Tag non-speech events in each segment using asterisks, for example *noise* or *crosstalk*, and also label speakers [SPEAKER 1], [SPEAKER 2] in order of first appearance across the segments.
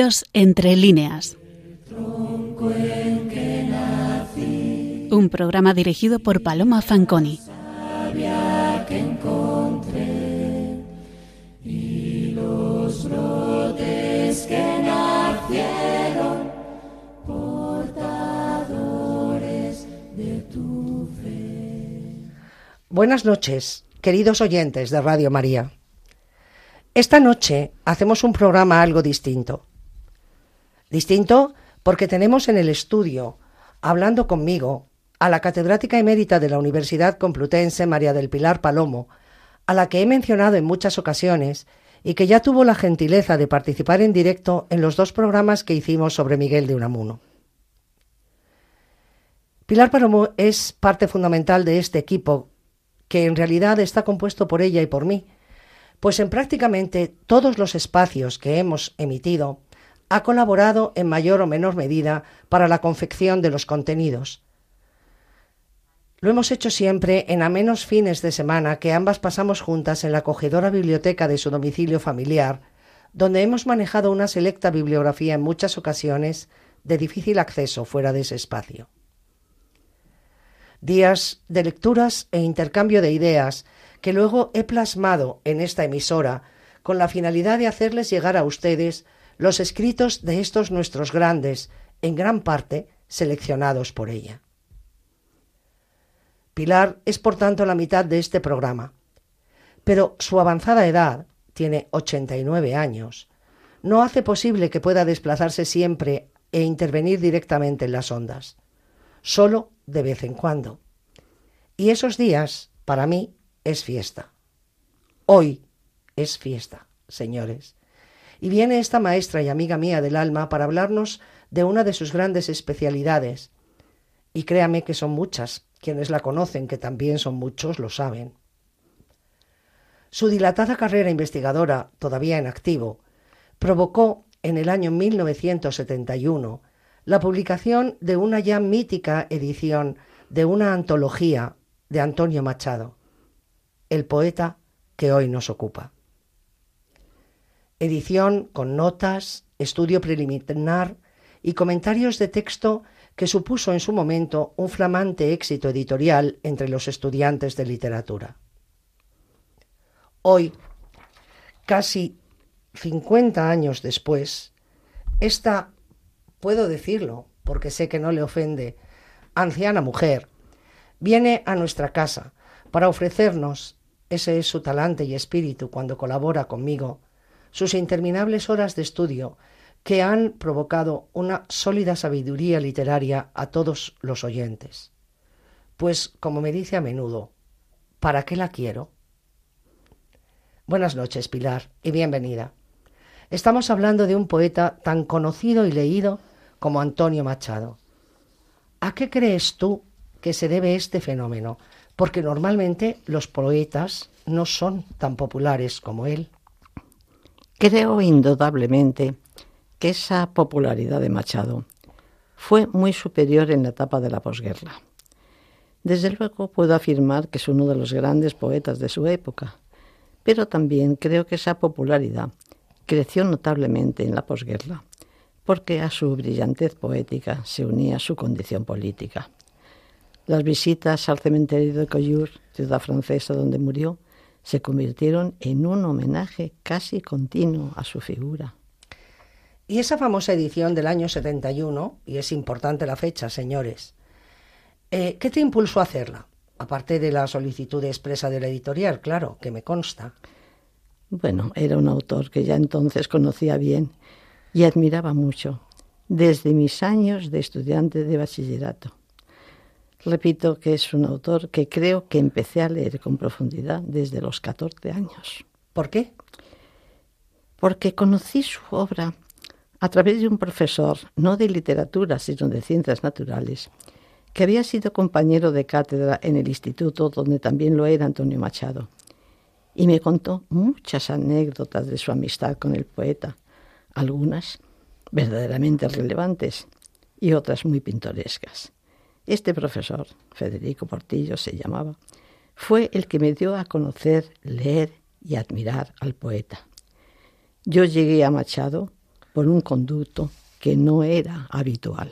[SPEAKER 1] Dios entre líneas. Un programa dirigido por Paloma Fanconi.
[SPEAKER 2] Buenas noches, queridos oyentes de Radio María. Esta noche hacemos un programa algo distinto. Distinto porque tenemos en el estudio, hablando conmigo, a la catedrática emérita de la Universidad Complutense María del Pilar Palomo, a la que he mencionado en muchas ocasiones y que ya tuvo la gentileza de participar en directo en los dos programas que hicimos sobre Miguel de Unamuno. Pilar Palomo es parte fundamental de este equipo que en realidad está compuesto por ella y por mí, pues en prácticamente todos los espacios que hemos emitido ha colaborado en mayor o menor medida para la confección de los contenidos. Lo hemos hecho siempre en amenos fines de semana que ambas pasamos juntas en la acogedora biblioteca de su domicilio familiar, donde hemos manejado una selecta bibliografía en muchas ocasiones de difícil acceso fuera de ese espacio días de lecturas e intercambio de ideas que luego he plasmado en esta emisora con la finalidad de hacerles llegar a ustedes los escritos de estos nuestros grandes, en gran parte seleccionados por ella. Pilar es por tanto la mitad de este programa, pero su avanzada edad, tiene 89 años, no hace posible que pueda desplazarse siempre e intervenir directamente en las ondas. Solo de vez en cuando. Y esos días, para mí, es fiesta. Hoy es fiesta, señores. Y viene esta maestra y amiga mía del alma para hablarnos de una de sus grandes especialidades. Y créame que son muchas, quienes la conocen, que también son muchos, lo saben. Su dilatada carrera investigadora, todavía en activo, provocó en el año 1971 la publicación de una ya mítica edición de una antología de Antonio Machado, el poeta que hoy nos ocupa. Edición con notas, estudio preliminar y comentarios de texto que supuso en su momento un flamante éxito editorial entre los estudiantes de literatura. Hoy, casi 50 años después, esta puedo decirlo, porque sé que no le ofende, anciana mujer, viene a nuestra casa para ofrecernos, ese es su talante y espíritu cuando colabora conmigo, sus interminables horas de estudio que han provocado una sólida sabiduría literaria a todos los oyentes. Pues, como me dice a menudo, ¿para qué la quiero? Buenas noches, Pilar, y bienvenida. Estamos hablando de un poeta tan conocido y leído como Antonio Machado. ¿A qué crees tú que se debe este fenómeno? Porque normalmente los poetas no son tan populares como él.
[SPEAKER 3] Creo indudablemente que esa popularidad de Machado fue muy superior en la etapa de la posguerra. Desde luego puedo afirmar que es uno de los grandes poetas de su época, pero también creo que esa popularidad creció notablemente en la posguerra porque a su brillantez poética se unía su condición política. Las visitas al cementerio de Collioure, ciudad francesa donde murió, se convirtieron en un homenaje casi continuo a su figura.
[SPEAKER 2] Y esa famosa edición del año 71, y es importante la fecha, señores, eh, ¿qué te impulsó a hacerla? Aparte de la solicitud expresa de la editorial, claro, que me consta.
[SPEAKER 3] Bueno, era un autor que ya entonces conocía bien y admiraba mucho desde mis años de estudiante de bachillerato. Repito que es un autor que creo que empecé a leer con profundidad desde los 14 años.
[SPEAKER 2] ¿Por qué?
[SPEAKER 3] Porque conocí su obra a través de un profesor, no de literatura, sino de ciencias naturales, que había sido compañero de cátedra en el instituto donde también lo era Antonio Machado, y me contó muchas anécdotas de su amistad con el poeta, algunas verdaderamente relevantes y otras muy pintorescas. Este profesor, Federico Portillo se llamaba, fue el que me dio a conocer, leer y admirar al poeta. Yo llegué a Machado por un conducto que no era habitual.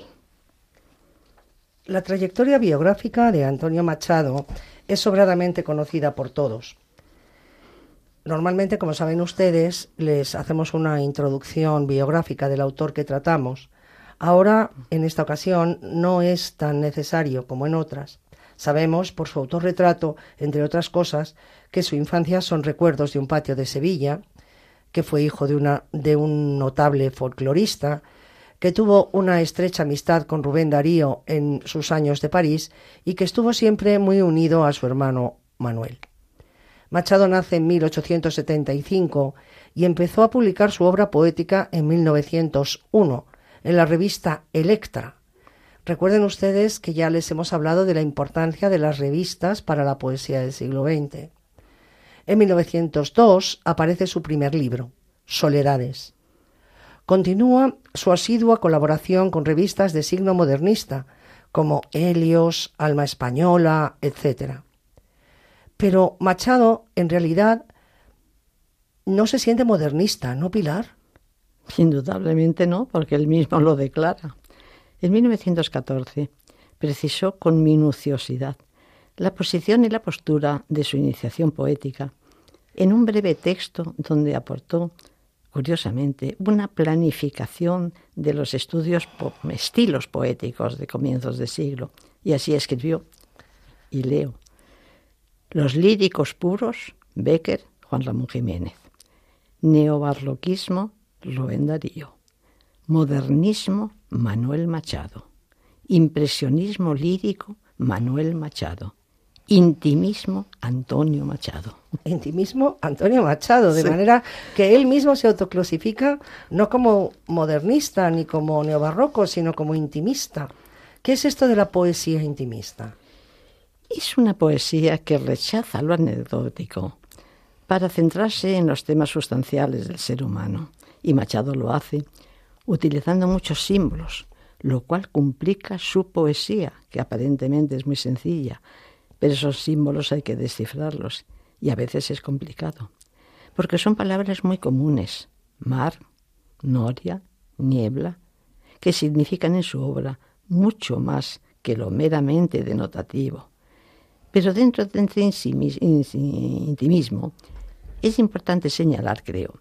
[SPEAKER 2] La trayectoria biográfica de Antonio Machado es sobradamente conocida por todos. Normalmente, como saben ustedes, les hacemos una introducción biográfica del autor que tratamos. Ahora, en esta ocasión, no es tan necesario como en otras. Sabemos, por su autorretrato, entre otras cosas, que su infancia son recuerdos de un patio de Sevilla, que fue hijo de, una, de un notable folclorista, que tuvo una estrecha amistad con Rubén Darío en sus años de París y que estuvo siempre muy unido a su hermano Manuel. Machado nace en 1875 y empezó a publicar su obra poética en 1901 en la revista Electra. Recuerden ustedes que ya les hemos hablado de la importancia de las revistas para la poesía del siglo XX. En 1902 aparece su primer libro, Soledades. Continúa su asidua colaboración con revistas de signo modernista, como Helios, Alma Española, etc. Pero Machado, en realidad, no se siente modernista, ¿no, Pilar?
[SPEAKER 3] Indudablemente no, porque él mismo lo declara. En 1914 precisó con minuciosidad la posición y la postura de su iniciación poética en un breve texto donde aportó curiosamente, una planificación de los estudios estilos poéticos de comienzos de siglo. Y así escribió, y leo, Los líricos puros, Becker, Juan Ramón Jiménez. Neobarloquismo, Rubén Darío. Modernismo, Manuel Machado. Impresionismo lírico, Manuel Machado. Intimismo Antonio Machado.
[SPEAKER 2] Intimismo Antonio Machado, de manera que él mismo se autoclasifica no como modernista ni como neobarroco, sino como intimista. ¿Qué es esto de la poesía intimista?
[SPEAKER 3] Es una poesía que rechaza lo anecdótico para centrarse en los temas sustanciales del ser humano. Y Machado lo hace utilizando muchos símbolos, lo cual complica su poesía, que aparentemente es muy sencilla, pero esos símbolos hay que descifrarlos y a veces es complicado, porque son palabras muy comunes, mar, noria, niebla, que significan en su obra mucho más que lo meramente denotativo. Pero dentro de este intimismo es importante señalar, creo,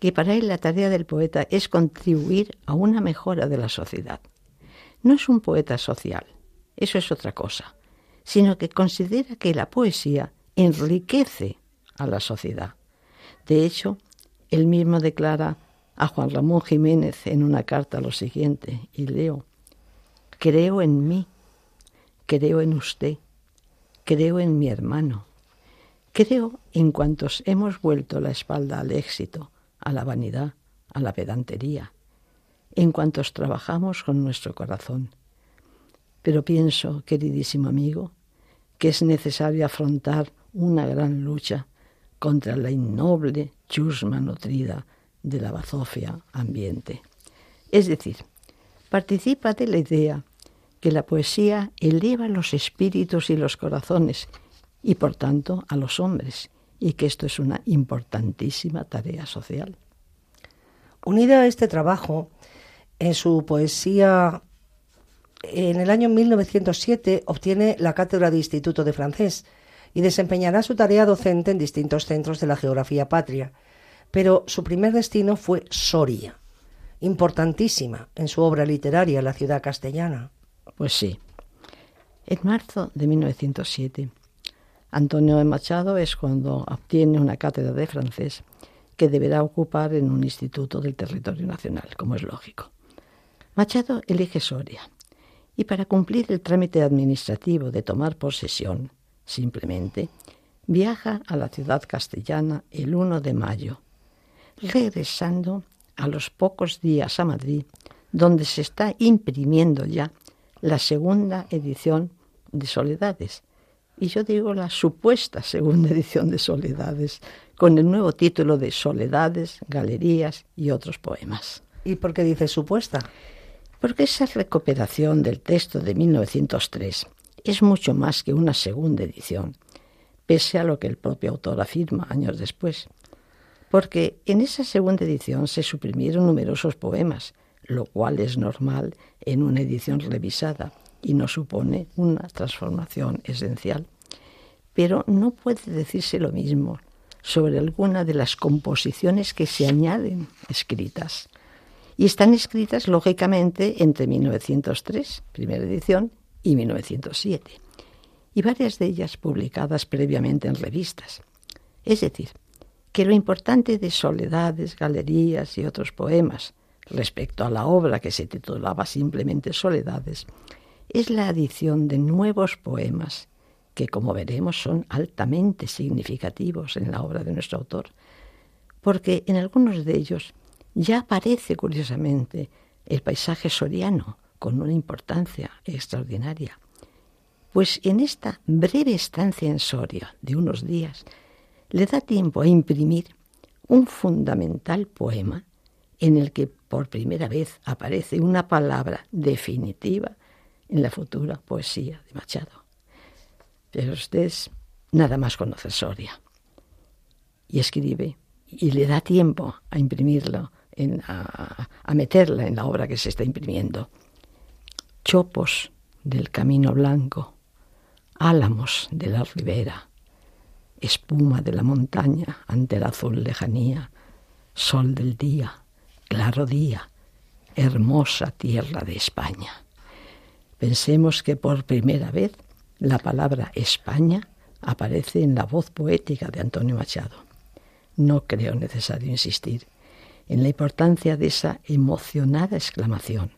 [SPEAKER 3] que para él la tarea del poeta es contribuir a una mejora de la sociedad. No es un poeta social, eso es otra cosa sino que considera que la poesía enriquece a la sociedad. De hecho, él mismo declara a Juan Ramón Jiménez en una carta lo siguiente, y leo, creo en mí, creo en usted, creo en mi hermano, creo en cuantos hemos vuelto la espalda al éxito, a la vanidad, a la pedantería, en cuantos trabajamos con nuestro corazón. Pero pienso, queridísimo amigo, que es necesario afrontar una gran lucha contra la innoble chusma nutrida de la bazofia ambiente. Es decir, participa de la idea que la poesía eleva los espíritus y los corazones y por tanto a los hombres y que esto es una importantísima tarea social.
[SPEAKER 2] Unida a este trabajo, en su poesía en el año 1907 obtiene la cátedra de Instituto de Francés y desempeñará su tarea docente en distintos centros de la geografía patria, pero su primer destino fue Soria, importantísima en su obra literaria La ciudad castellana.
[SPEAKER 3] Pues sí. En marzo de 1907, Antonio de Machado es cuando obtiene una cátedra de francés que deberá ocupar en un instituto del territorio nacional, como es lógico. Machado elige Soria y para cumplir el trámite administrativo de tomar posesión, simplemente, viaja a la ciudad castellana el 1 de mayo, regresando a los pocos días a Madrid, donde se está imprimiendo ya la segunda edición de Soledades. Y yo digo la supuesta segunda edición de Soledades, con el nuevo título de Soledades, Galerías y otros poemas.
[SPEAKER 2] ¿Y por qué dice supuesta?
[SPEAKER 3] porque esa recuperación del texto de 1903 es mucho más que una segunda edición, pese a lo que el propio autor afirma años después. Porque en esa segunda edición se suprimieron numerosos poemas, lo cual es normal en una edición revisada y no supone una transformación esencial. Pero no puede decirse lo mismo sobre alguna de las composiciones que se añaden escritas. Y están escritas, lógicamente, entre 1903, primera edición, y 1907, y varias de ellas publicadas previamente en revistas. Es decir, que lo importante de Soledades, Galerías y otros poemas respecto a la obra que se titulaba simplemente Soledades es la adición de nuevos poemas que, como veremos, son altamente significativos en la obra de nuestro autor, porque en algunos de ellos ya aparece curiosamente el paisaje soriano con una importancia extraordinaria. Pues en esta breve estancia en Soria de unos días, le da tiempo a imprimir un fundamental poema en el que por primera vez aparece una palabra definitiva en la futura poesía de Machado. Pero usted nada más conoce Soria y escribe y le da tiempo a imprimirlo, a, a meterla en la obra que se está imprimiendo. Chopos del camino blanco, álamos de la ribera, espuma de la montaña ante la azul lejanía, sol del día, claro día, hermosa tierra de España. Pensemos que por primera vez la palabra España aparece en la voz poética de Antonio Machado. No creo necesario insistir en la importancia de esa emocionada exclamación,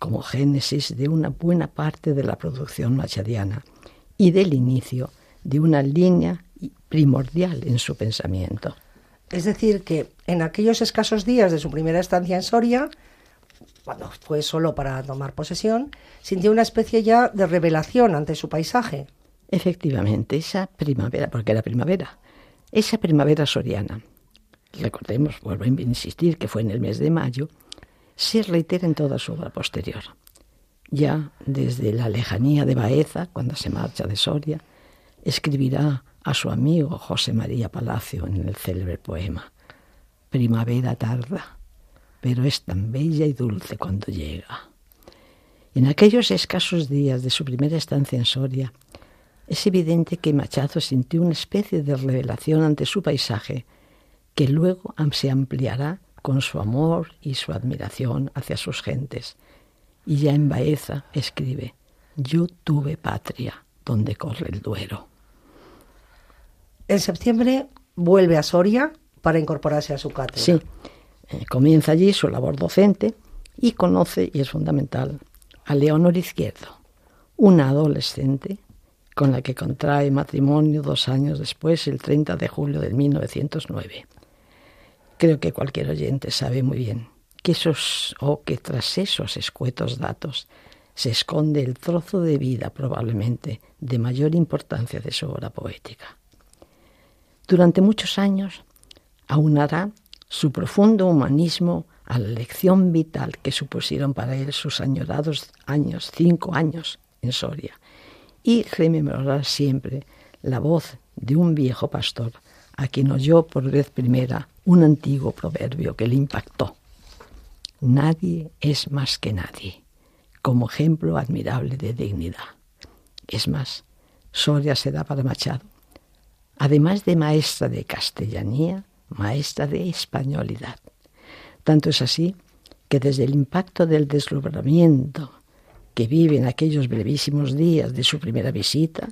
[SPEAKER 3] como génesis de una buena parte de la producción machadiana y del inicio de una línea primordial en su pensamiento.
[SPEAKER 2] Es decir, que en aquellos escasos días de su primera estancia en Soria, cuando fue solo para tomar posesión, sintió una especie ya de revelación ante su paisaje.
[SPEAKER 3] Efectivamente, esa primavera, porque era primavera, esa primavera soriana, recordemos, vuelvo a insistir que fue en el mes de mayo, se reitera en toda su obra posterior. Ya desde la lejanía de Baeza, cuando se marcha de Soria, escribirá a su amigo José María Palacio en el célebre poema Primavera tarda, pero es tan bella y dulce cuando llega. En aquellos escasos días de su primera estancia en Soria, es evidente que Machado sintió una especie de revelación ante su paisaje que luego se ampliará con su amor y su admiración hacia sus gentes. Y ya en Baeza escribe, yo tuve patria donde corre el Duero.
[SPEAKER 2] En septiembre vuelve a Soria para incorporarse a su cátedra.
[SPEAKER 3] Sí, eh, comienza allí su labor docente y conoce, y es fundamental, a Leonor Izquierdo, una adolescente con la que contrae matrimonio dos años después, el 30 de julio de 1909. Creo que cualquier oyente sabe muy bien que esos o que tras esos escuetos datos se esconde el trozo de vida probablemente de mayor importancia de su obra poética. Durante muchos años aunará su profundo humanismo a la lección vital que supusieron para él sus añorados años, cinco años en Soria, y rememorará siempre la voz de un viejo pastor a quien oyó por vez primera un antiguo proverbio que le impactó. Nadie es más que nadie, como ejemplo admirable de dignidad. Es más, Soria se da para Machado además de maestra de castellanía, maestra de españolidad. Tanto es así que desde el impacto del deslumbramiento que vive en aquellos brevísimos días de su primera visita,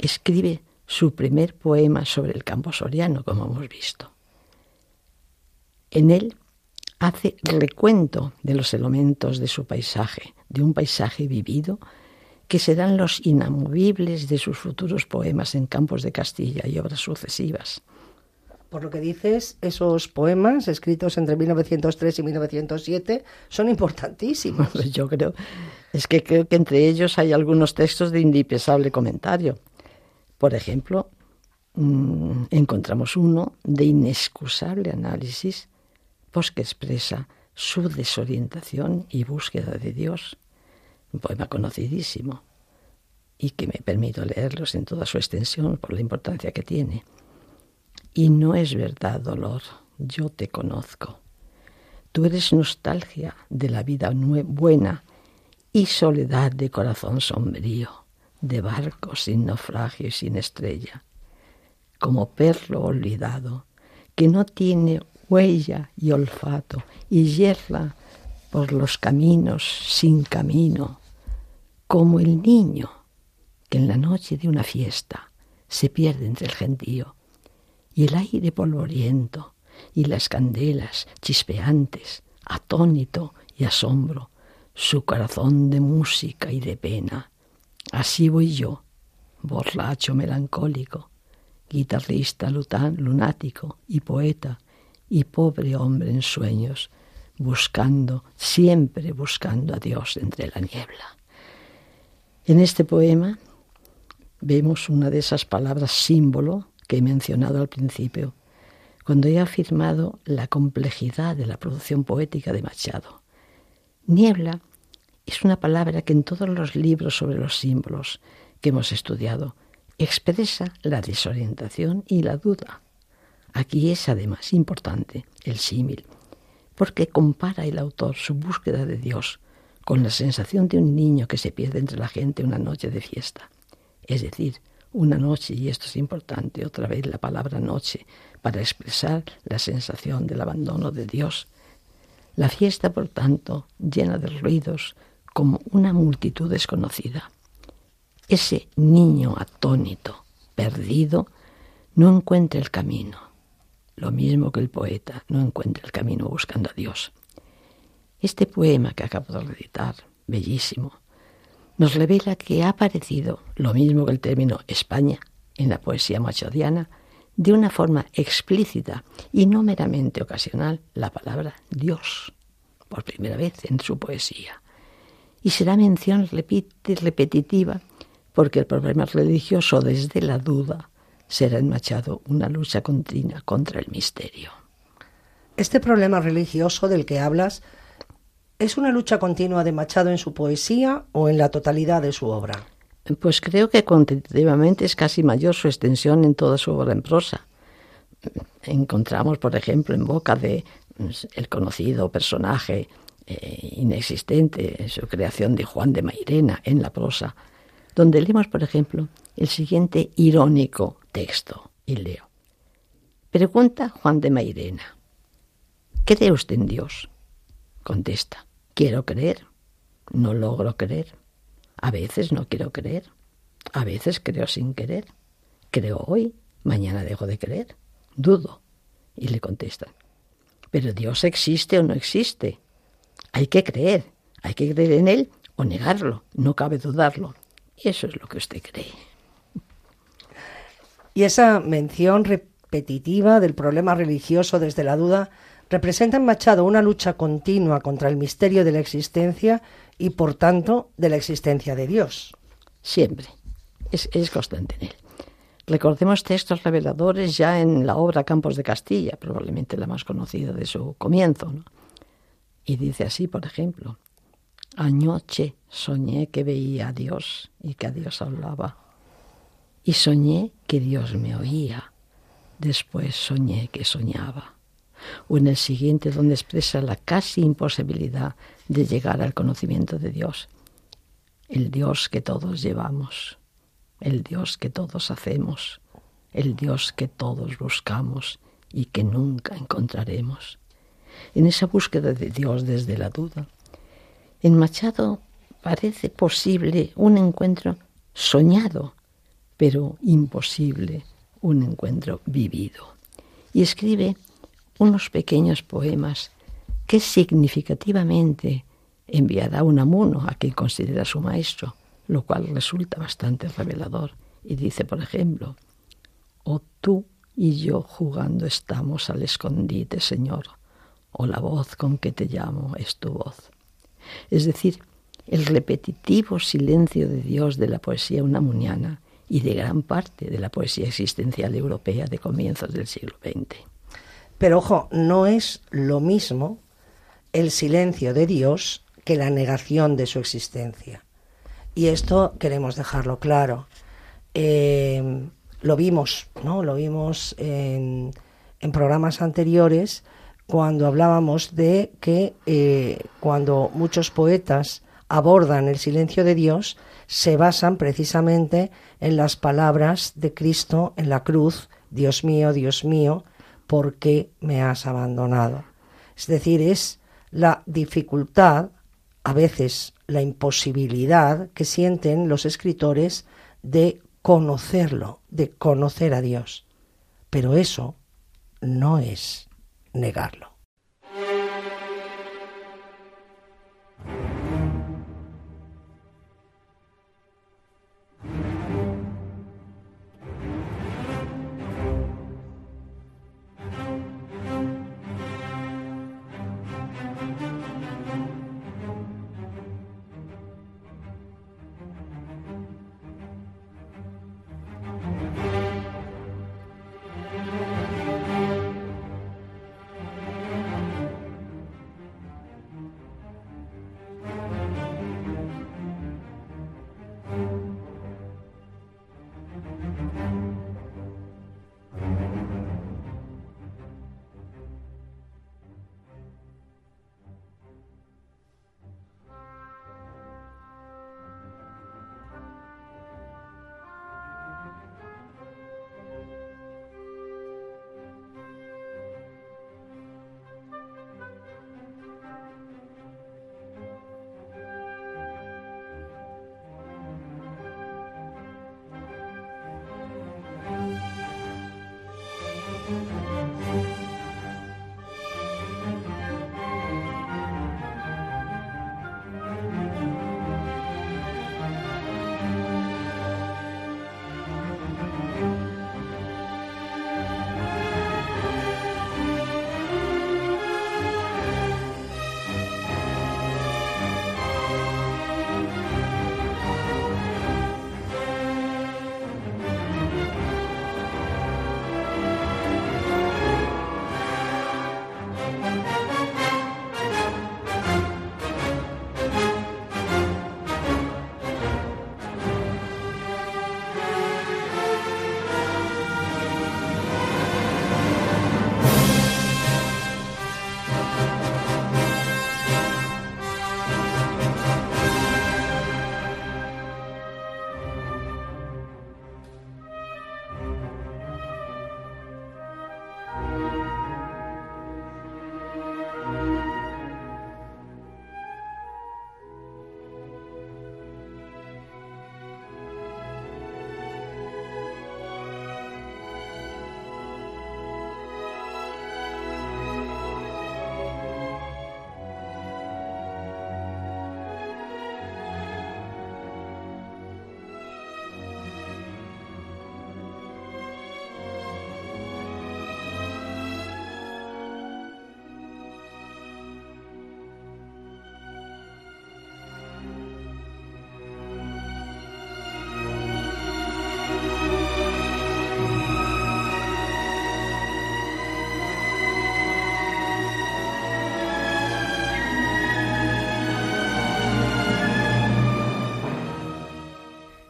[SPEAKER 3] escribe su primer poema sobre el campo soriano, como hemos visto. En él hace recuento de los elementos de su paisaje, de un paisaje vivido que serán los inamovibles de sus futuros poemas en campos de Castilla y obras sucesivas.
[SPEAKER 2] Por lo que dices, esos poemas escritos entre 1903 y 1907 son importantísimos. *laughs*
[SPEAKER 3] Yo creo, es que creo que entre ellos hay algunos textos de indispensable comentario. Por ejemplo, mm, encontramos uno de inexcusable análisis, pues que expresa su desorientación y búsqueda de Dios un poema conocidísimo. y que me permito leerlos en toda su extensión por la importancia que tiene. Y no es verdad, dolor, yo te conozco. Tú eres nostalgia de la vida buena y soledad de corazón sombrío, de barco sin naufragio y sin estrella, como perro olvidado, que no tiene huella y olfato y yerla por los caminos sin camino, como el niño que en la noche de una fiesta se pierde entre el gentío y el aire polvoriento y las candelas chispeantes, atónito y asombro, su corazón de música y de pena. Así voy yo, borracho melancólico, guitarrista lunático y poeta y pobre hombre en sueños, buscando, siempre buscando a Dios entre la niebla. En este poema vemos una de esas palabras símbolo que he mencionado al principio, cuando he afirmado la complejidad de la producción poética de Machado. Niebla es una palabra que en todos los libros sobre los símbolos que hemos estudiado expresa la desorientación y la duda. Aquí es además importante el símil, porque compara el autor su búsqueda de Dios con la sensación de un niño que se pierde entre la gente una noche de fiesta. Es decir, una noche, y esto es importante, otra vez la palabra noche, para expresar la sensación del abandono de Dios. La fiesta, por tanto, llena de ruidos, como una multitud desconocida. Ese niño atónito, perdido, no encuentra el camino, lo mismo que el poeta no encuentra el camino buscando a Dios. Este poema que acabo de recitar, bellísimo, nos revela que ha aparecido, lo mismo que el término España, en la poesía machodiana, de una forma explícita y no meramente ocasional la palabra Dios, por primera vez en su poesía. Y será mención repetitiva porque el problema religioso desde la duda será en Machado una lucha continua contra el misterio.
[SPEAKER 2] Este problema religioso del que hablas ¿Es una lucha continua de Machado en su poesía o en la totalidad de su obra?
[SPEAKER 3] Pues creo que cuantitativamente es casi mayor su extensión en toda su obra en prosa. Encontramos, por ejemplo, en boca de pues, el conocido personaje eh, inexistente en su creación de Juan de Mairena en la prosa, donde leemos, por ejemplo, el siguiente irónico texto, y leo. Pregunta Juan de Mairena, ¿cree usted en Dios? Contesta, Quiero creer, no logro creer. A veces no quiero creer, a veces creo sin querer. Creo hoy, mañana dejo de creer. Dudo. Y le contestan, ¿pero Dios existe o no existe? Hay que creer, hay que creer en Él o negarlo, no cabe dudarlo. Eso es lo que usted cree.
[SPEAKER 2] Y esa mención repetitiva del problema religioso desde la duda representa en Machado una lucha continua contra el misterio de la existencia y, por tanto, de la existencia de Dios.
[SPEAKER 3] Siempre. Es, constante en él. Recordemos textos reveladores ya en la obra Campos de Castilla, probablemente la más conocida de su comienzo. Y dice así, por ejemplo, Anoche soñé que veía a Dios y que a Dios hablaba. Y soñé que Dios me oía. Después soñé que soñaba o en el siguiente donde expresa la casi imposibilidad de llegar al conocimiento de Dios. El Dios que todos llevamos, el Dios que todos hacemos, el Dios que todos buscamos y que nunca encontraremos. En esa búsqueda de Dios desde la duda, en Machado parece posible un encuentro soñado, pero imposible un encuentro vivido. Y escribe unos pequeños poemas que significativamente enviará un amuno a quien considera su maestro, lo cual resulta bastante revelador. Y dice, por ejemplo, o tú y yo jugando estamos al escondite, Señor, o la voz con que te llamo es tu voz. Es decir, el repetitivo silencio de Dios de la poesía unamuniana y de gran parte de la poesía existencial europea de comienzos del siglo XX.
[SPEAKER 2] Pero ojo, no es lo mismo el silencio de Dios que la negación de su existencia. Y esto queremos dejarlo claro. Eh, lo vimos, ¿no? Lo vimos en, programas anteriores cuando hablábamos de que eh, cuando muchos poetas abordan el silencio de Dios, se basan precisamente en las palabras de Cristo en la cruz, Dios mío, Dios mío, ¿por qué me has abandonado? Es decir, es la dificultad, a veces la imposibilidad que sienten los escritores de conocerlo, de conocer a Dios. Pero eso no es negarlo.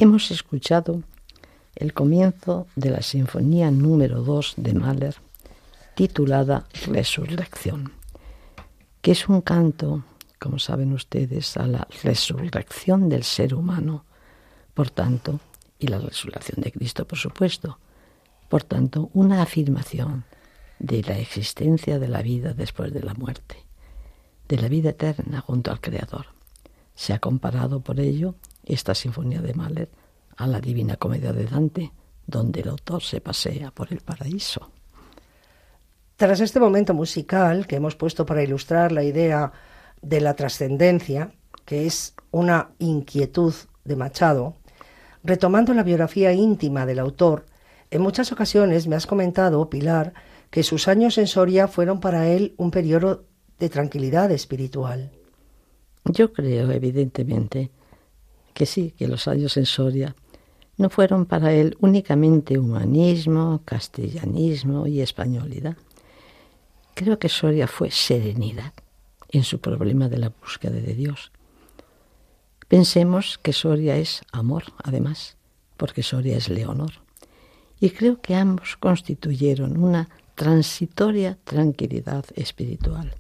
[SPEAKER 3] Hemos escuchado el comienzo de la Sinfonía número 2 de Mahler, titulada Resurrección, que es un canto, como saben ustedes, a la resurrección del ser humano, por tanto, y la resurrección de Cristo, por supuesto, por tanto, una afirmación de la existencia de la vida después de la muerte, de la vida eterna junto al Creador. Se ha comparado por ello esta sinfonía de Mahler a la Divina Comedia de Dante, donde el autor se pasea por el paraíso.
[SPEAKER 2] Tras este momento musical que hemos puesto para ilustrar la idea de la trascendencia, que es una inquietud de Machado, retomando la biografía íntima del autor, en muchas ocasiones me has comentado, Pilar, que sus años en Soria fueron para él un periodo de tranquilidad espiritual.
[SPEAKER 3] Yo creo, evidentemente, que sí, que los años en Soria no fueron para él únicamente humanismo, castellanismo y españolidad. Creo que Soria fue serenidad en su problema de la búsqueda de Dios. Pensemos que Soria es amor, además, porque Soria es Leonor. Y creo que ambos constituyeron una transitoria tranquilidad espiritual.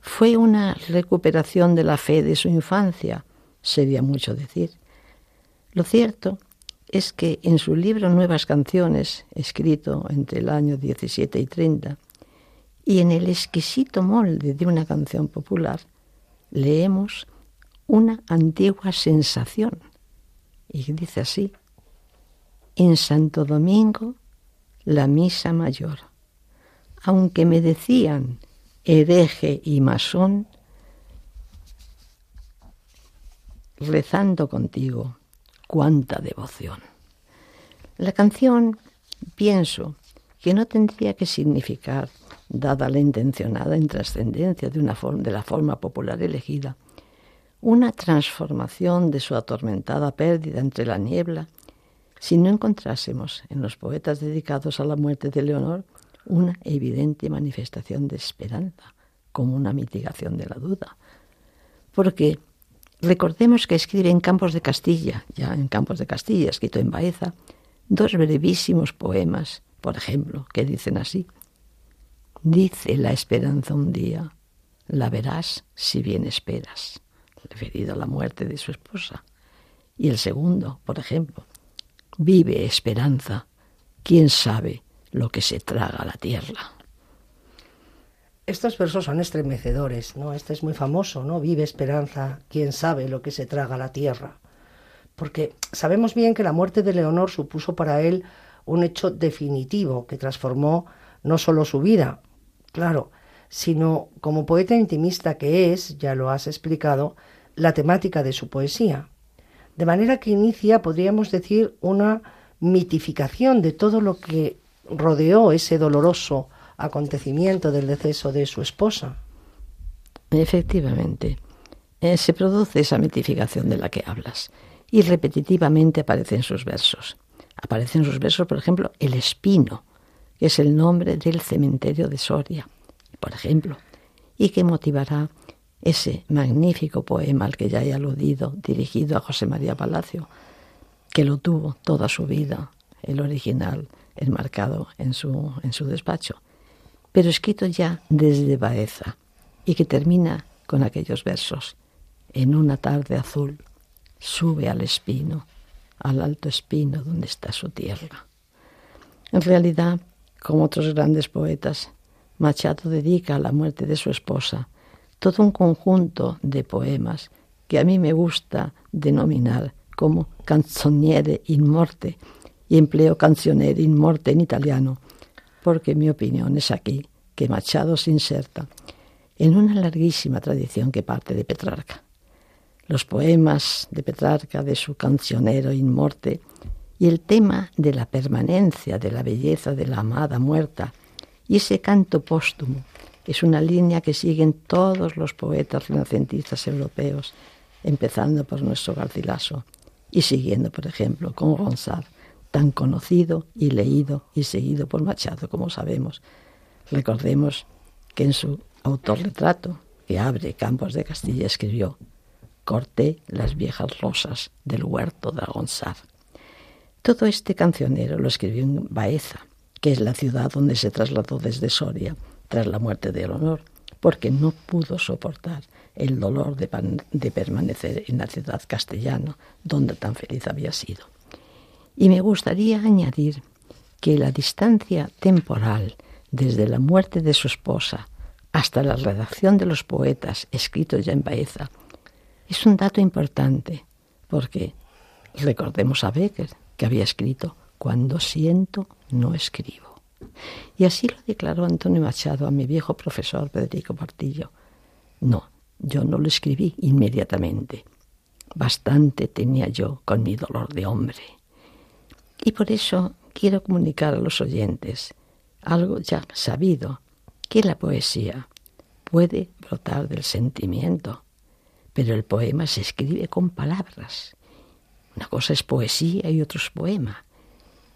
[SPEAKER 3] Fue una recuperación de la fe de su infancia, sería mucho decir. Lo cierto es que en su libro Nuevas Canciones, escrito entre el año 17 y 30, y en el exquisito molde de una canción popular, leemos una antigua sensación. Y dice así, en Santo Domingo la misa mayor. Aunque me decían hereje y masón, rezando contigo, cuánta devoción. La canción, pienso, que no tendría que significar, dada la intencionada intrascendencia de, una de la forma popular elegida, una transformación de su atormentada pérdida entre la niebla, si no encontrásemos en los poetas dedicados a la muerte de Leonor una evidente manifestación de esperanza, como una mitigación de la duda. Porque recordemos que escribe en Campos de Castilla, ya en Campos de Castilla, escrito en Baeza, dos brevísimos poemas, por ejemplo, que dicen así. Dice la esperanza un día, la verás si bien esperas, referido a la muerte de su esposa. Y el segundo, por ejemplo, vive esperanza, quién sabe lo que se traga la tierra.
[SPEAKER 2] Estos versos son estremecedores, ¿no? Este es muy famoso, ¿no? Vive esperanza, quién sabe lo que se traga la tierra. Porque sabemos bien que la muerte de Leonor supuso para él un hecho definitivo que transformó no solo su vida, claro, sino como poeta intimista que es, ya lo has explicado, la temática de su poesía. De manera que inicia, podríamos decir, una mitificación de todo lo que rodeó ese doloroso acontecimiento del deceso de su esposa.
[SPEAKER 3] Efectivamente, eh, se produce esa mitificación de la que hablas y repetitivamente aparece en sus versos. Aparece en sus versos, por ejemplo, el espino, que es el nombre del cementerio de Soria, por ejemplo, y que motivará ese magnífico poema al que ya he aludido, dirigido a José María Palacio, que lo tuvo toda su vida, el original, enmarcado en su, en su despacho, pero escrito ya desde Baeza y que termina con aquellos versos. En una tarde azul sube al espino, al alto espino donde está su tierra. En realidad, como otros grandes poetas, Machado dedica a la muerte de su esposa todo un conjunto de poemas que a mí me gusta denominar como canzoniere in morte, y empleo canzoniere in morte en italiano, porque mi opinión es aquí que Machado se inserta en una larguísima tradición que parte de Petrarca. Los poemas de Petrarca, de su cancionero in morte, y el tema de la permanencia de la belleza de la amada muerta, y ese canto póstumo, es una línea que siguen todos los poetas renacentistas europeos, empezando por nuestro Garcilaso y siguiendo, por ejemplo, con Ronsard tan conocido y leído y seguido por Machado, como sabemos. Recordemos que en su autorretrato, que abre Campos de Castilla, escribió Corté las viejas rosas del huerto de Ronsard. Todo este cancionero lo escribió en Baeza, que es la ciudad donde se trasladó desde Soria tras la muerte de Leonor, porque no pudo soportar el dolor de, de permanecer en la ciudad castellana, donde tan feliz había sido. Y me gustaría añadir que la distancia temporal desde la muerte de su esposa hasta la redacción de los poetas escritos ya en Baeza es un dato importante, porque recordemos a Becker, que había escrito, Cuando siento, no escribo. Y así lo declaró Antonio Machado a mi viejo profesor Federico Portillo. No, yo no lo escribí inmediatamente. Bastante tenía yo con mi dolor de hombre. Y por eso quiero comunicar a los oyentes algo ya sabido, que la poesía puede brotar del sentimiento, pero el poema se escribe con palabras. Una cosa es poesía y otro es poema.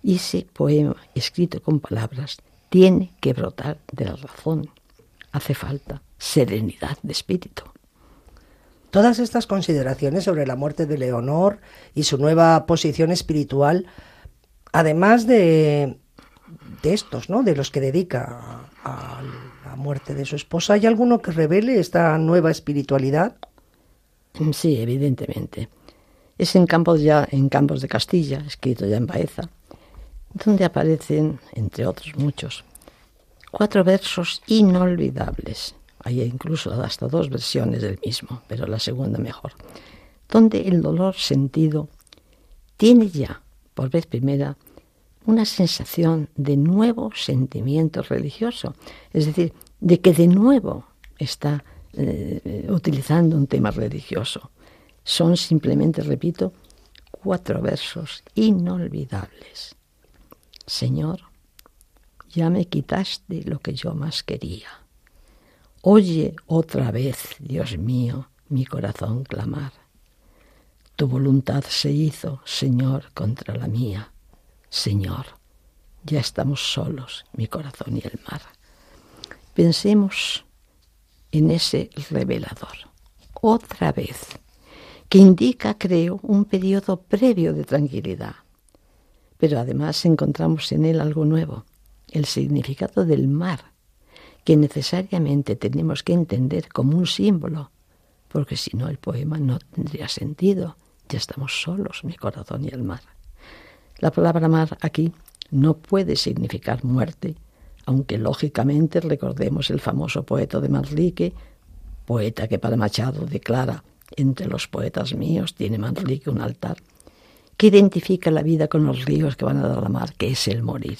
[SPEAKER 3] Y ese poema escrito con palabras tiene que brotar de la razón. Hace falta serenidad de espíritu.
[SPEAKER 2] Todas estas consideraciones sobre la muerte de Leonor y su nueva posición espiritual, además de, estos, ¿no? De los que dedica a la muerte de su esposa, ¿hay alguno que revele esta nueva espiritualidad?
[SPEAKER 3] Sí, evidentemente. Es en campos ya en Campos de Castilla, escrito ya en Baeza, donde aparecen, entre otros muchos, cuatro versos inolvidables. Hay incluso hasta dos versiones del mismo, pero la segunda mejor, donde el dolor sentido tiene ya, por vez primera, una sensación de nuevo sentimiento religioso, es decir, de que de nuevo está eh, utilizando un tema religioso. Son simplemente, repito, cuatro versos inolvidables. Señor, ya me quitaste lo que yo más quería. Oye otra vez, Dios mío, mi corazón clamar. Tu voluntad se hizo, Señor, contra la mía. Señor, ya estamos solos, mi corazón y el mar. Pensemos en ese revelador, otra vez, que indica, creo, un periodo previo de tranquilidad. Pero además encontramos en él algo nuevo, el significado del mar, que necesariamente tenemos que entender como un símbolo, porque si no el poema no tendría sentido. Ya estamos solos, mi corazón y el mar. La palabra mar aquí no puede significar muerte, aunque lógicamente recordemos el famoso poeta de Manrique, poeta que para Machado declara entre los poetas míos tiene Manrique un altar, que identifica la vida con los ríos que van a dar la mar, que es el morir.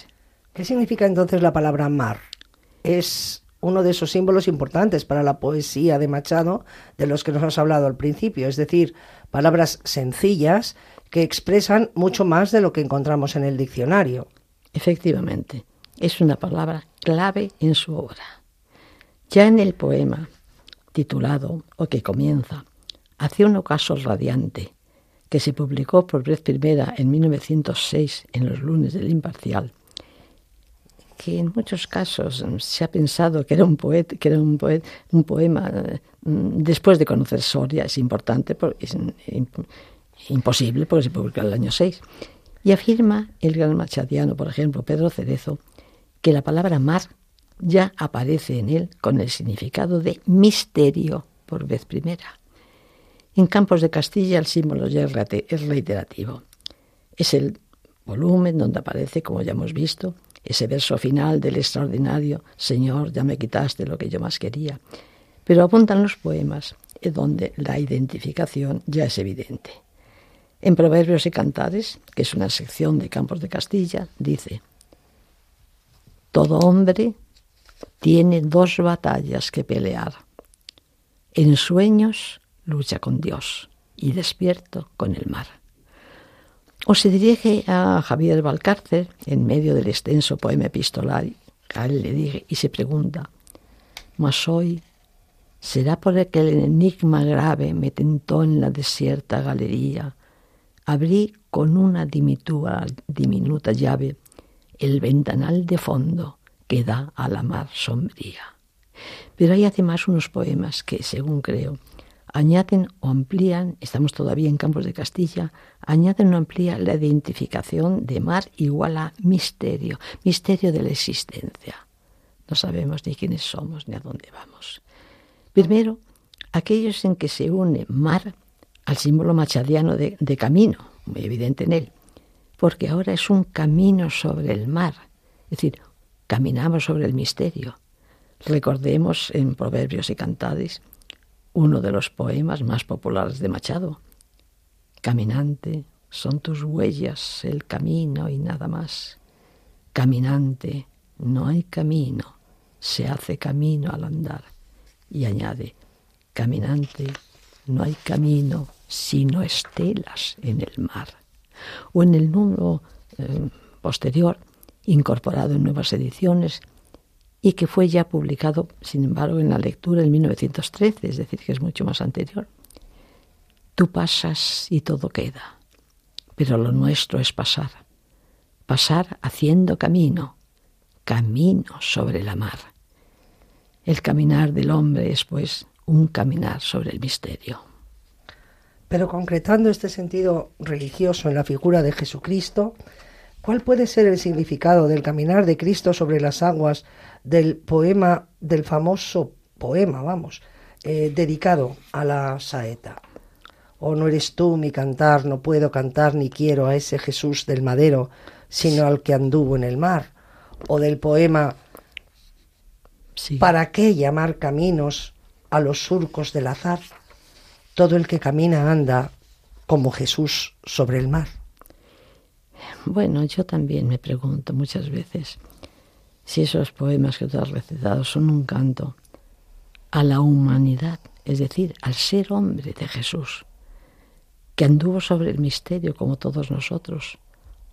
[SPEAKER 2] ¿Qué significa entonces la palabra mar? Es uno de esos símbolos importantes para la poesía de Machado de los que nos has hablado al principio, es decir, palabras sencillas que expresan mucho más de lo que encontramos en el diccionario.
[SPEAKER 3] Efectivamente, es una palabra clave en su obra. Ya en el poema titulado o que comienza Hacia un ocaso radiante, que se publicó por vez primera en 1906 en los lunes del Imparcial, que en muchos casos se ha pensado que era un poeta, que era un, un poema mm, después de conocer Soria, es importante, porque es imposible porque se publicó en el año 6. Y afirma el gran machadiano, por ejemplo, Pedro Cerezo, que la palabra mar ya aparece en él con el significado de misterio por vez primera. En Campos de Castilla el símbolo ya es reiterativo. Es el volumen donde aparece, como ya hemos visto, ese verso final del extraordinario Señor, ya me quitaste lo que yo más quería. Pero apuntan los poemas, donde la identificación ya es evidente. En Proverbios y Cantares, que es una sección de Campos de Castilla, dice, Todo hombre tiene dos batallas que pelear. En sueños lucha con Dios y despierto con el mar. O se dirige a Javier Valcárcel en medio del extenso poema epistolar. A él le dije y se pregunta, mas hoy será por el que el enigma grave me tentó en la desierta galería abrí con una diminuta llave el ventanal de fondo que da a la mar sombría. Pero hay además unos poemas que, según creo, añaden o amplían, estamos todavía en Campos de Castilla, añaden o amplían la identificación de mar igual a misterio, misterio de la existencia. No sabemos ni quiénes somos ni a dónde vamos. Primero, aquellos en que se une mar al símbolo machadiano de, de camino, muy evidente en él, porque ahora es un camino sobre el mar, es decir, caminamos sobre el misterio. Recordemos en Proverbios y Cantares uno de los poemas más populares de Machado. Caminante, son tus huellas el camino y nada más. Caminante, no hay camino, se hace camino al andar. Y añade, caminante, no hay camino sino estelas en el mar. O en el número eh, posterior, incorporado en nuevas ediciones, y que fue ya publicado, sin embargo, en la lectura en 1913, es decir, que es mucho más anterior. Tú pasas y todo queda, pero lo nuestro es pasar, pasar haciendo camino, camino sobre la mar. El caminar del hombre es, pues, un caminar sobre el misterio.
[SPEAKER 2] Pero concretando este sentido religioso en la figura de Jesucristo, ¿cuál puede ser el significado del caminar de Cristo sobre las aguas del poema, del famoso poema, vamos, eh, dedicado a la saeta? O oh, no eres tú mi cantar, no puedo cantar ni quiero a ese Jesús del madero, sino al que anduvo en el mar. O del poema ¿Para qué llamar caminos a los surcos del azar? Todo el que camina anda como Jesús sobre el mar.
[SPEAKER 3] Bueno, yo también me pregunto muchas veces si esos poemas que tú has recitado son un canto a la humanidad, es decir, al ser hombre de Jesús, que anduvo sobre el misterio como todos nosotros,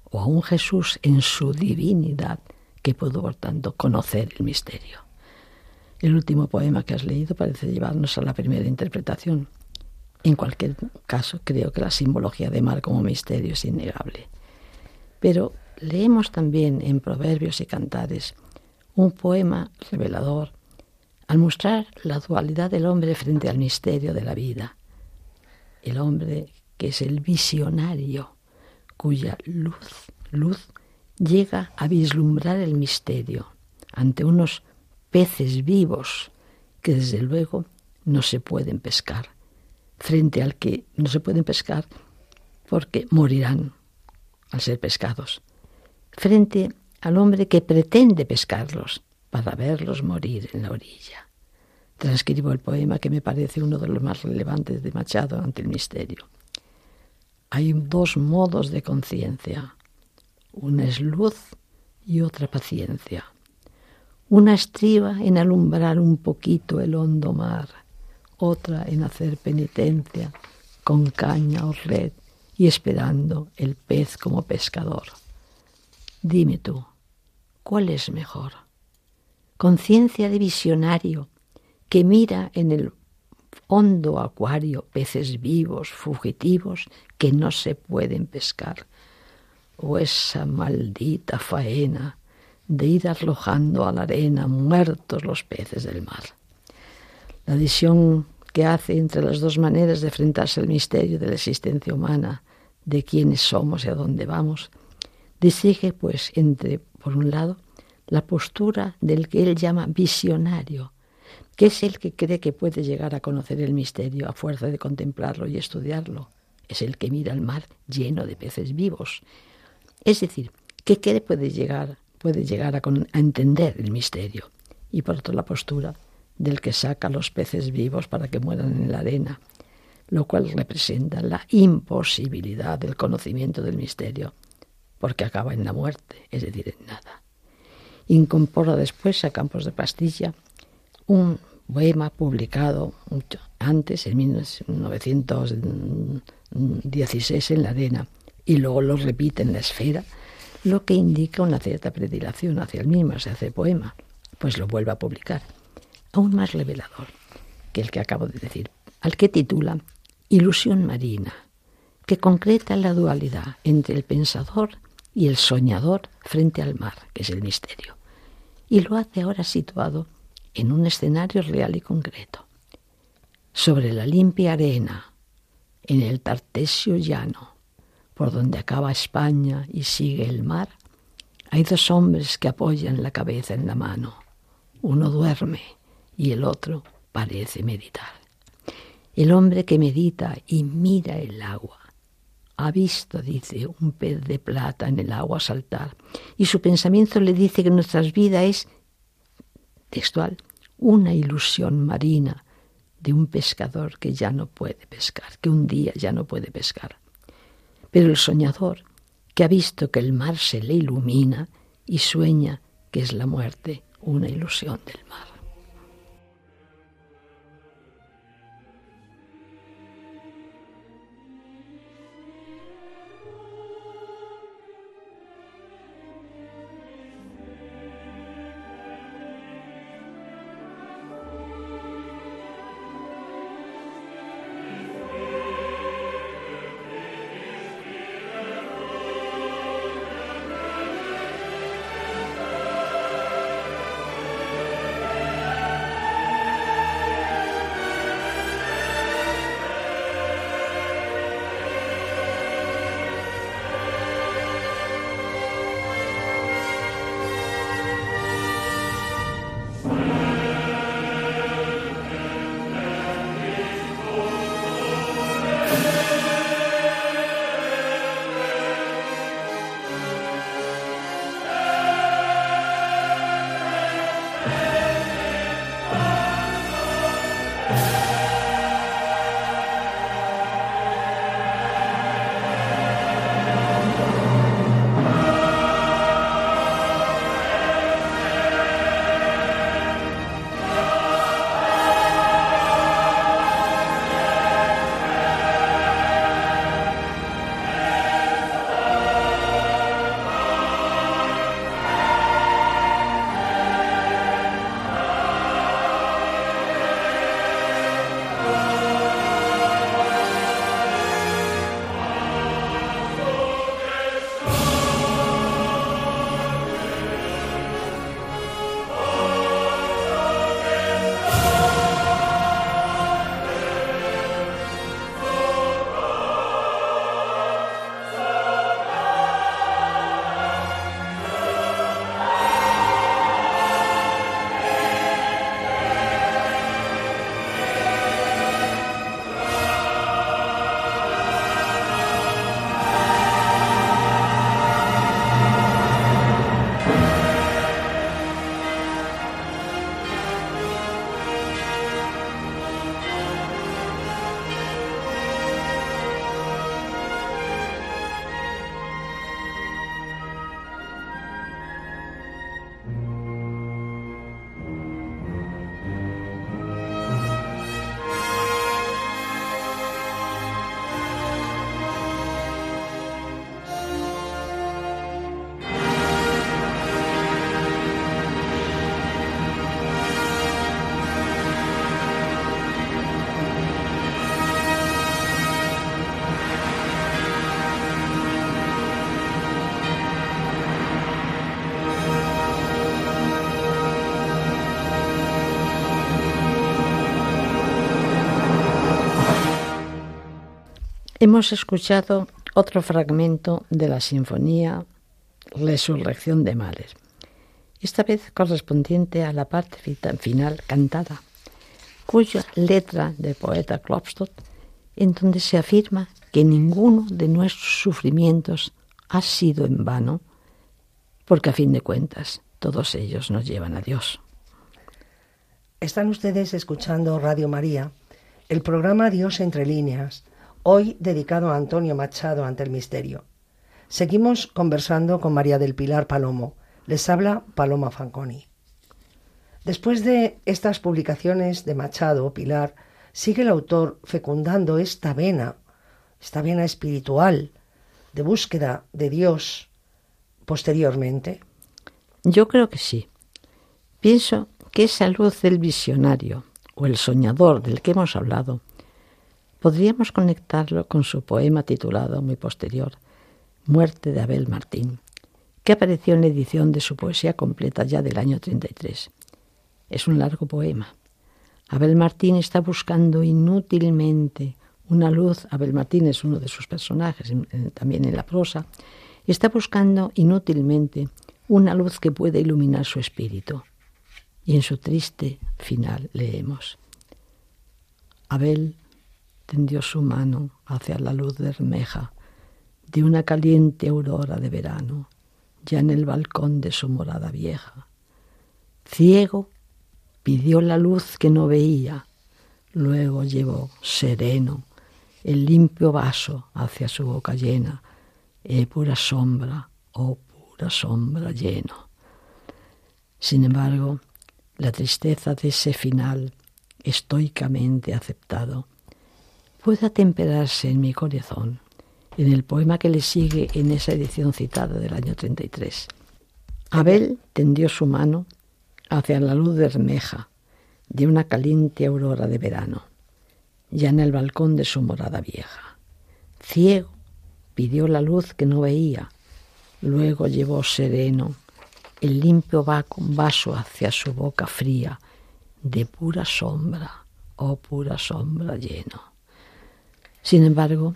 [SPEAKER 3] o a un Jesús en su divinidad que pudo, por tanto, conocer el misterio. El último poema que has leído parece llevarnos a la primera interpretación, en cualquier caso, creo que la simbología de mar como misterio es innegable. Pero leemos también en Proverbios y Cantares un poema revelador al mostrar la dualidad del hombre frente al misterio de la vida. El hombre que es el visionario, cuya luz, luz llega a vislumbrar el misterio ante unos peces vivos que desde luego no se pueden pescar frente al que no se pueden pescar porque morirán al ser pescados, frente al hombre que pretende pescarlos para verlos morir en la orilla. Transcribo el poema que me parece uno de los más relevantes de Machado ante el misterio. Hay dos modos de conciencia. Una es luz y otra paciencia. Una estriba en alumbrar un poquito el hondo mar otra en hacer penitencia con caña o red y esperando el pez como pescador. Dime tú, ¿cuál es mejor? Conciencia de visionario que mira en el hondo acuario peces vivos, fugitivos, que no se pueden pescar, o esa maldita faena de ir arrojando a la arena muertos los peces del mar la división que hace entre las dos maneras de enfrentarse al misterio de la existencia humana, de quiénes somos y a dónde vamos, distingue pues entre, por un lado, la postura del que él llama visionario, que es el que cree que puede llegar a conocer el misterio a fuerza de contemplarlo y estudiarlo. Es el que mira el mar lleno de peces vivos. Es decir, que cree puede llegar, puede llegar a, a entender el misterio. Y por otro la postura del que saca los peces vivos para que mueran en la arena, lo cual representa la imposibilidad del conocimiento del misterio, porque acaba en la muerte, es decir, en nada. Incorpora después a Campos de Pastilla un poema publicado antes, en 1916, en la arena, y luego lo repite en la esfera, lo que indica una cierta predilación hacia el mismo, se hace poema, pues lo vuelve a publicar aún más revelador que el que acabo de decir, al que titula Ilusión Marina, que concreta la dualidad entre el pensador y el soñador frente al mar, que es el misterio, y lo hace ahora situado en un escenario real y concreto. Sobre la limpia arena, en el Tartesio llano, por donde acaba España y sigue el mar, hay dos hombres que apoyan la cabeza en la mano. Uno duerme y el otro parece meditar. El hombre que medita y mira el agua ha visto, dice, un pez de plata en el agua saltar y su pensamiento le dice que nuestra vida es, textual, una ilusión marina de un pescador que ya no puede pescar, que un día ya no puede pescar. Pero el soñador, que ha visto que el mar se le ilumina y sueña que es la muerte una ilusión del mar. Hemos escuchado otro fragmento de la sinfonía Resurrección de Males, esta vez correspondiente a la parte final cantada, cuya letra del poeta Klopstock, en donde se afirma que ninguno de nuestros sufrimientos ha sido en vano, porque a fin de cuentas todos ellos nos llevan a Dios.
[SPEAKER 2] Están ustedes escuchando Radio María, el programa Dios entre líneas, hoy dedicado a Antonio Machado ante el misterio. Seguimos conversando con María del Pilar Palomo. Les habla Paloma Fanconi. Después de estas publicaciones de Machado, Pilar, sigue el autor fecundando esta vena, esta vena espiritual, de búsqueda de Dios posteriormente.
[SPEAKER 3] Yo creo que sí. Pienso que esa luz del visionario o el soñador del que hemos hablado, podríamos conectarlo con su poema titulado muy posterior, Muerte de Abel Martín, que apareció en la edición de su poesía completa ya del año 33. Es un largo poema. Abel Martín está buscando inútilmente una luz. Abel Martín es uno de sus personajes, también en la prosa. Está buscando inútilmente una luz que pueda iluminar su espíritu. Y en su triste final leemos, Abel tendió su mano hacia la luz de Hermeja de una caliente aurora de verano, ya en el balcón de su morada vieja. Ciego, pidió la luz que no veía, luego llevó sereno el limpio vaso hacia su boca llena, eh, pura sombra, oh pura sombra lleno. Sin embargo, la tristeza de ese final, estoicamente aceptado, puede atemperarse en mi corazón en el poema que le sigue en esa edición citada del año 33. Abel tendió su mano hacia la luz de Hermeja de una caliente aurora de verano, ya en el balcón de su morada vieja. Ciego, pidió la luz que no veía, luego llevó sereno el limpio vaso hacia su boca fría, de pura sombra, oh pura sombra lleno. Sin embargo,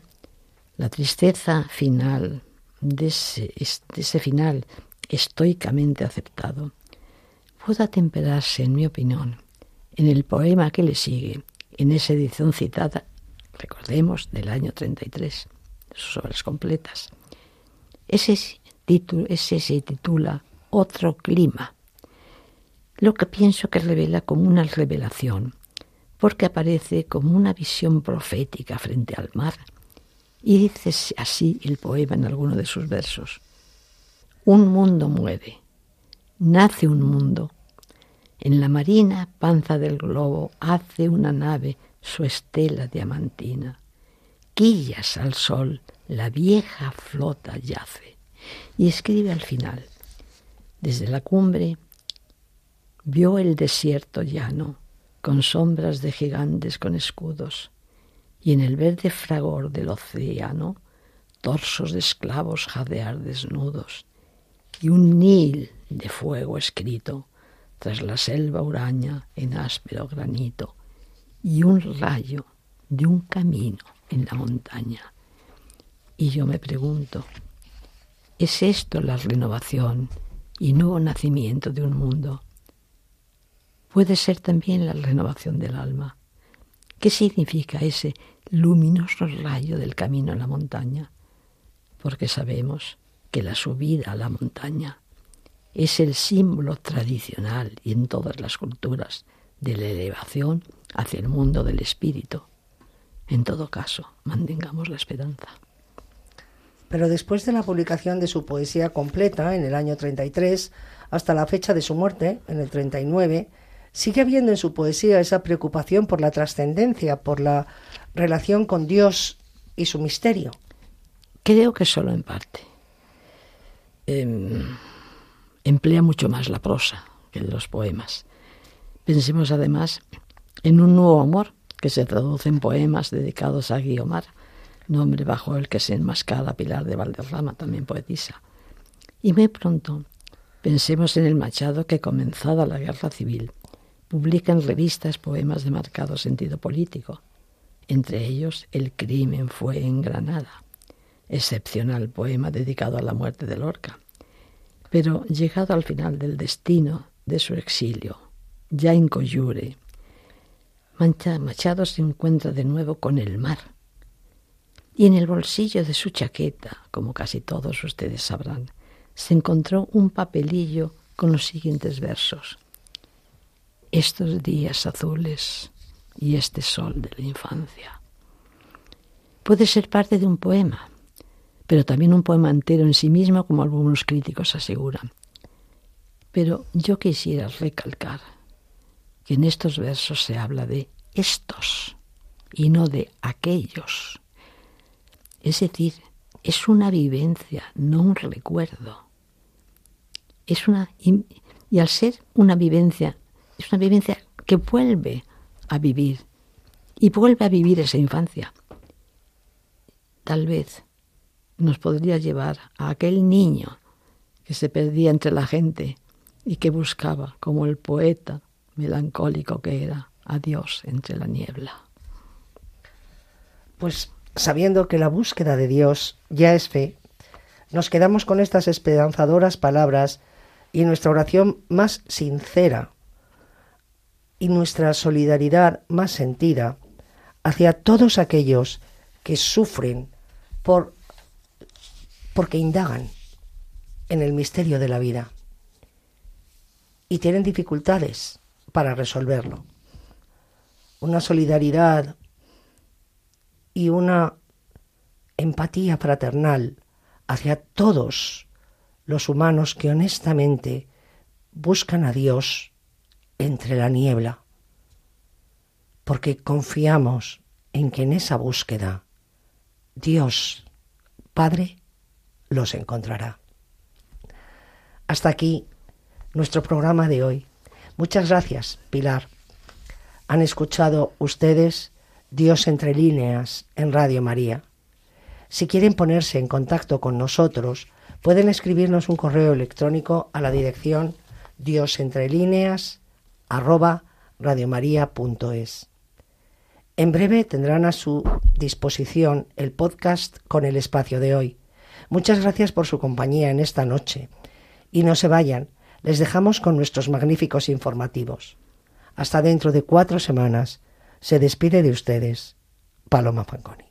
[SPEAKER 3] la tristeza final de ese, final estoicamente aceptado puede atemperarse, en mi opinión, en el poema que le sigue, en esa edición citada, recordemos, del año 33, sus obras completas. Ese, título, ese se titula Otro clima, lo que pienso que revela como una revelación, porque aparece como una visión profética frente al mar y dice así el poema en alguno de sus versos. Un mundo muere, nace un mundo. En la marina panza del globo hace una nave su estela diamantina. Quillas al sol, la vieja flota yace. Y escribe al final, desde la cumbre vio el desierto llano, con sombras de gigantes con escudos y en el verde fragor del océano torsos de esclavos jadear desnudos y un nil de fuego escrito tras la selva huraña en áspero granito y un rayo de un camino en la montaña. Y yo me pregunto, ¿es esto la renovación y nuevo nacimiento de un mundo? Puede ser también la renovación del alma. ¿Qué significa ese luminoso rayo del camino a la montaña, porque sabemos que la subida a la montaña es el símbolo tradicional y en todas las culturas de la elevación hacia el mundo del espíritu. En todo caso, mantengamos la esperanza.
[SPEAKER 2] Pero después de la publicación de su poesía completa en el año 33 hasta la fecha de su muerte, en el 39, sigue habiendo en su poesía esa preocupación por la trascendencia, por la relación con Dios y su misterio.
[SPEAKER 3] Creo que solo en parte. Em, emplea mucho más la prosa que los poemas. Pensemos además en un nuevo amor que se traduce en poemas dedicados a Guiomar, nombre bajo el que se enmascara Pilar de Valderrama, también poetisa. Y muy pronto pensemos en el Machado que, comenzada la guerra civil, publica en revistas poemas de marcado sentido político. Entre ellos, El crimen fue en Granada, excepcional poema dedicado a la muerte de Lorca. Pero llegado al final del destino de su exilio, ya en Coyure, Machado se encuentra de nuevo con el mar. Y en el bolsillo de su chaqueta, como casi todos ustedes sabrán, se encontró un papelillo con los siguientes versos. Estos días azules y este sol de la infancia. Puede ser parte de un poema, pero también un poema entero en sí mismo, como algunos críticos aseguran. Pero yo quisiera recalcar que en estos versos se habla de estos y no de aquellos. Es decir, es una vivencia, no un recuerdo. Es una y al ser una vivencia, es una vivencia que vuelve a vivir y vuelve a vivir esa infancia. Tal vez nos podría llevar a aquel niño que se perdía entre la gente y que buscaba, como el poeta melancólico que era, a Dios entre la niebla.
[SPEAKER 2] Pues sabiendo que la búsqueda de Dios ya es fe, nos quedamos con estas esperanzadoras palabras y nuestra oración más sincera y nuestra solidaridad más sentida hacia todos aquellos que sufren por porque indagan en el misterio de la vida y tienen dificultades para resolverlo. Una solidaridad y una empatía fraternal hacia todos los humanos que honestamente buscan a Dios entre la niebla, porque confiamos en que en esa búsqueda Dios, Padre, los encontrará. Hasta aquí nuestro programa de hoy. Muchas gracias, Pilar. Han escuchado ustedes Dios entre líneas en Radio María. Si quieren ponerse en contacto con nosotros, pueden escribirnos un correo electrónico a la dirección diosentrelíneas arroba radiomaria.es. En breve tendrán a su disposición el podcast con el espacio de hoy. Muchas gracias por su compañía en esta noche. Y no se vayan, les dejamos con nuestros magníficos informativos. Hasta dentro de cuatro semanas se despide de ustedes Paloma Fanconi.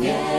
[SPEAKER 4] Yeah.